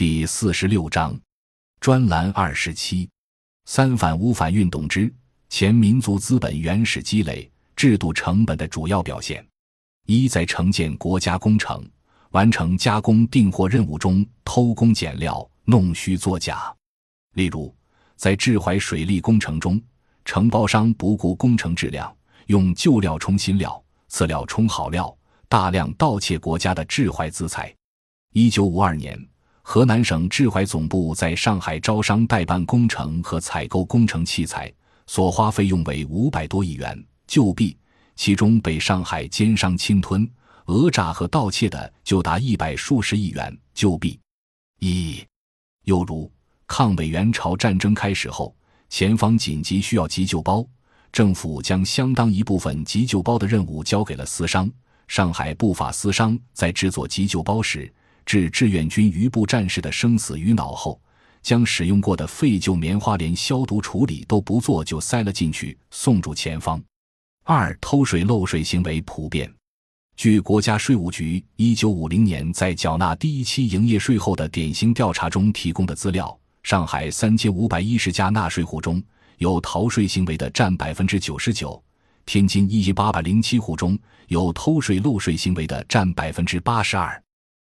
第四十六章，专栏二十七，三反五反运动之前民族资本原始积累制度成本的主要表现：一，在承建国家工程、完成加工订货任务中偷工减料、弄虚作假。例如，在治淮水利工程中，承包商不顾工程质量，用旧料充新料、次料充好料，大量盗窃国家的治淮资财。一九五二年。河南省治淮总部在上海招商代办工程和采购工程器材，所花费用为五百多亿元，旧币其中被上海奸商侵吞、讹诈和盗窃的就达一百数十亿元旧币。一，又如抗美援朝战争开始后，前方紧急需要急救包，政府将相当一部分急救包的任务交给了私商。上海不法私商在制作急救包时。置志愿军余部战士的生死于脑后，将使用过的废旧棉花连消毒处理都不做就塞了进去，送住前方。二偷税漏税行为普遍。据国家税务局一九五零年在缴纳第一期营业税后的典型调查中提供的资料，上海三千五百一十家纳税户中有逃税行为的占百分之九十九，天津一千八百零七户中有偷税漏税行为的占百分之八十二。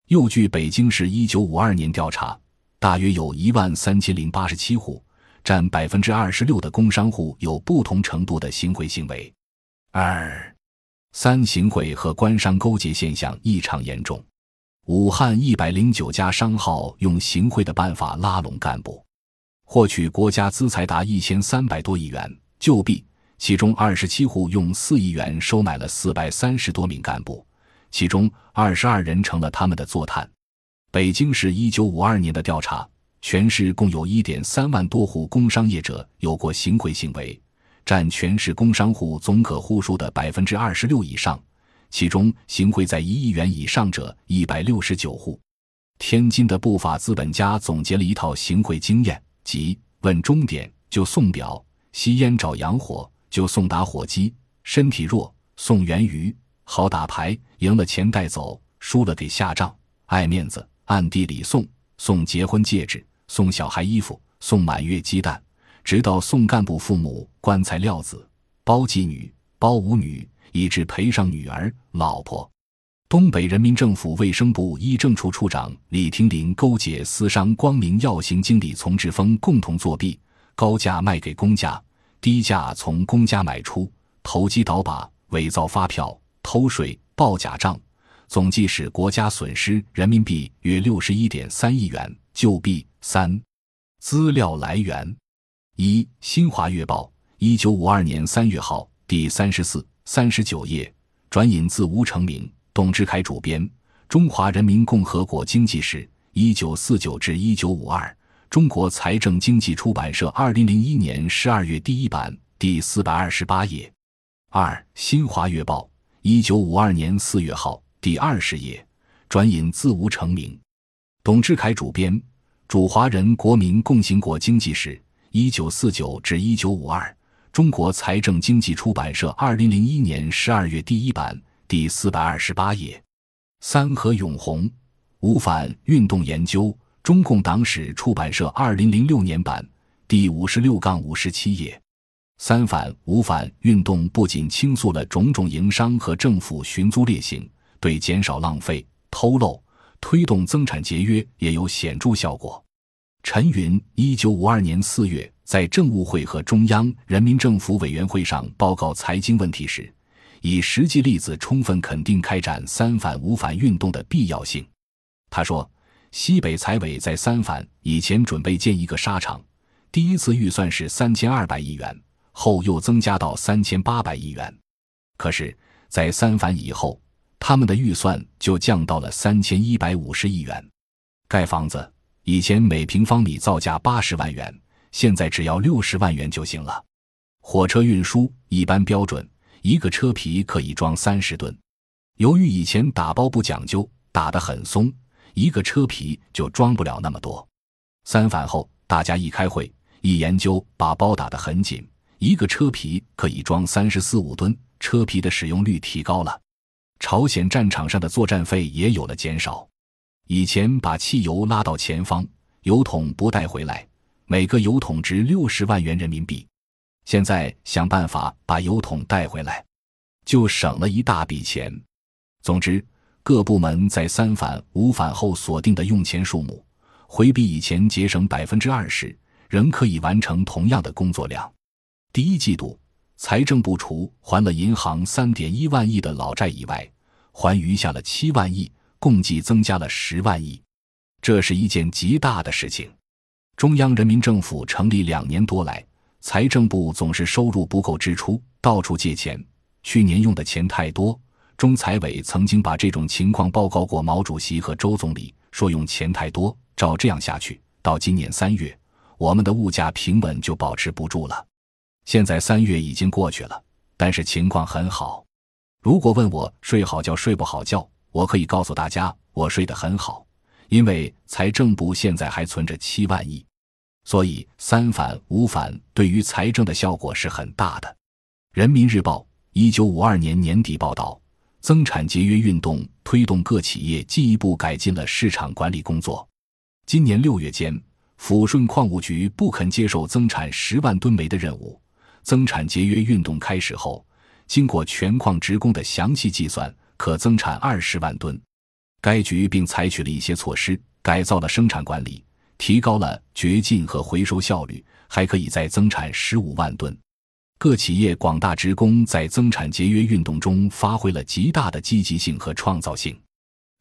又据北京市一九五二年调查，大约有一万三千零八十七户，占百分之二十六的工商户有不同程度的行贿行为。二、三行贿和官商勾结现象异常严重。武汉一百零九家商号用行贿的办法拉拢干部，获取国家资财达一千三百多亿元旧币，其中二十七户用四亿元收买了四百三十多名干部。其中二十二人成了他们的坐探。北京市一九五二年的调查，全市共有一点三万多户工商业者有过行贿行为，占全市工商户总可户数的百分之二十六以上。其中行贿在一亿元以上者一百六十九户。天津的不法资本家总结了一套行贿经验，即问终点就送表，吸烟找洋火就送打火机，身体弱送圆鱼。好打牌，赢了钱带走，输了给下账。爱面子，暗地里送送结婚戒指，送小孩衣服，送满月鸡蛋，直到送干部父母棺材料子、包妓女、包舞女，以致赔上女儿、老婆。东北人民政府卫生部医政处处长李廷林勾结私商光明药行经理丛志峰共同作弊，高价卖给公家，低价从公家买出，投机倒把，伪造发票。偷税、报假账，总计使国家损失人民币约六十一点三亿元旧币。三、资料来源：一，《新华月报》一九五二年三月号第三十四、三十九页，转引自吴成明、董志凯主编，《中华人民共和国经济史》一九四九至一九五二，中国财政经济出版社二零零一年十二月第一版第四百二十八页。二，《新华月报》。一九五二年四月号第二十页，转引自吴成明、董志凯主编《主华人国民共行国经济史》一九四九至一九五二，中国财政经济出版社二零零一年十二月第一版第四百二十八页。三和永红，吴反运动研究，中共党史出版社二零零六年版第五十六杠五十七页。三反五反运动不仅倾诉了种种营商和政府寻租劣行，对减少浪费、偷漏、推动增产节约也有显著效果。陈云一九五二年四月在政务会和中央人民政府委员会上报告财经问题时，以实际例子充分肯定开展三反五反运动的必要性。他说：“西北财委在三反以前准备建一个沙场，第一次预算是三千二百亿元。”后又增加到三千八百亿元，可是，在三反以后，他们的预算就降到了三千一百五十亿元。盖房子以前每平方米造价八十万元，现在只要六十万元就行了。火车运输一般标准，一个车皮可以装三十吨。由于以前打包不讲究，打得很松，一个车皮就装不了那么多。三反后，大家一开会一研究，把包打得很紧。一个车皮可以装三十四五吨，车皮的使用率提高了，朝鲜战场上的作战费也有了减少。以前把汽油拉到前方，油桶不带回来，每个油桶值六十万元人民币。现在想办法把油桶带回来，就省了一大笔钱。总之，各部门在三反五反后锁定的用钱数目，回比以前节省百分之二十，仍可以完成同样的工作量。第一季度，财政部除还了银行三点一万亿的老债以外，还余下了七万亿，共计增加了十万亿。这是一件极大的事情。中央人民政府成立两年多来，财政部总是收入不够支出，到处借钱。去年用的钱太多，中财委曾经把这种情况报告过毛主席和周总理，说用钱太多，照这样下去，到今年三月，我们的物价平稳就保持不住了。现在三月已经过去了，但是情况很好。如果问我睡好觉睡不好觉，我可以告诉大家，我睡得很好，因为财政部现在还存着七万亿，所以三反五反对于财政的效果是很大的。人民日报一九五二年年底报道，增产节约运动推动各企业进一步改进了市场管理工作。今年六月间，抚顺矿务局不肯接受增产十万吨煤的任务。增产节约运动开始后，经过全矿职工的详细计算，可增产二十万吨。该局并采取了一些措施，改造了生产管理，提高了掘进和回收效率，还可以再增产十五万吨。各企业广大职工在增产节约运动中发挥了极大的积极性和创造性。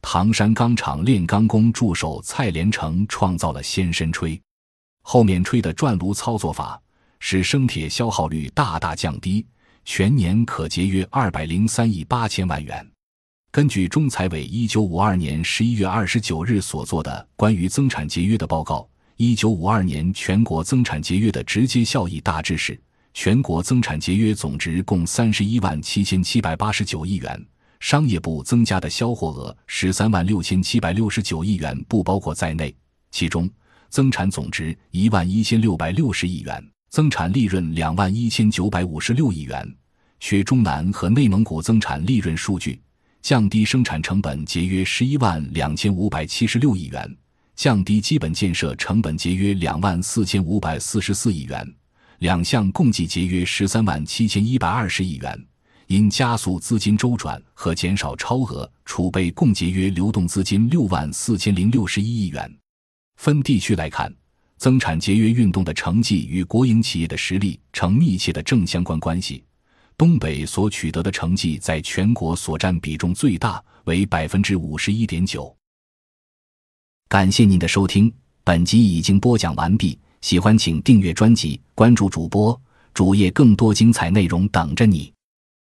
唐山钢厂炼钢工助手蔡连成创造了先深吹、后面吹的转炉操作法。使生铁消耗率大大降低，全年可节约二百零三亿八千万元。根据中财委一九五二年十一月二十九日所做的关于增产节约的报告，一九五二年全国增产节约的直接效益大致是：全国增产节约总值共三十一万七千七百八十九亿元，商业部增加的销货额十三万六千七百六十九亿元不包括在内，其中增产总值一万一千六百六十亿元。增产利润两万一千九百五十六亿元，缺中南和内蒙古增产利润数据，降低生产成本节约十一万两千五百七十六亿元，降低基本建设成本节约两万四千五百四十四亿元，两项共计节约十三万七千一百二十亿元。因加速资金周转和减少超额储备，共节约流动资金六万四千零六十一亿元。分地区来看。增产节约运动的成绩与国营企业的实力呈密切的正相关关系。东北所取得的成绩在全国所占比重最大，为百分之五十一点九。感谢您的收听，本集已经播讲完毕。喜欢请订阅专辑，关注主播主页，更多精彩内容等着你。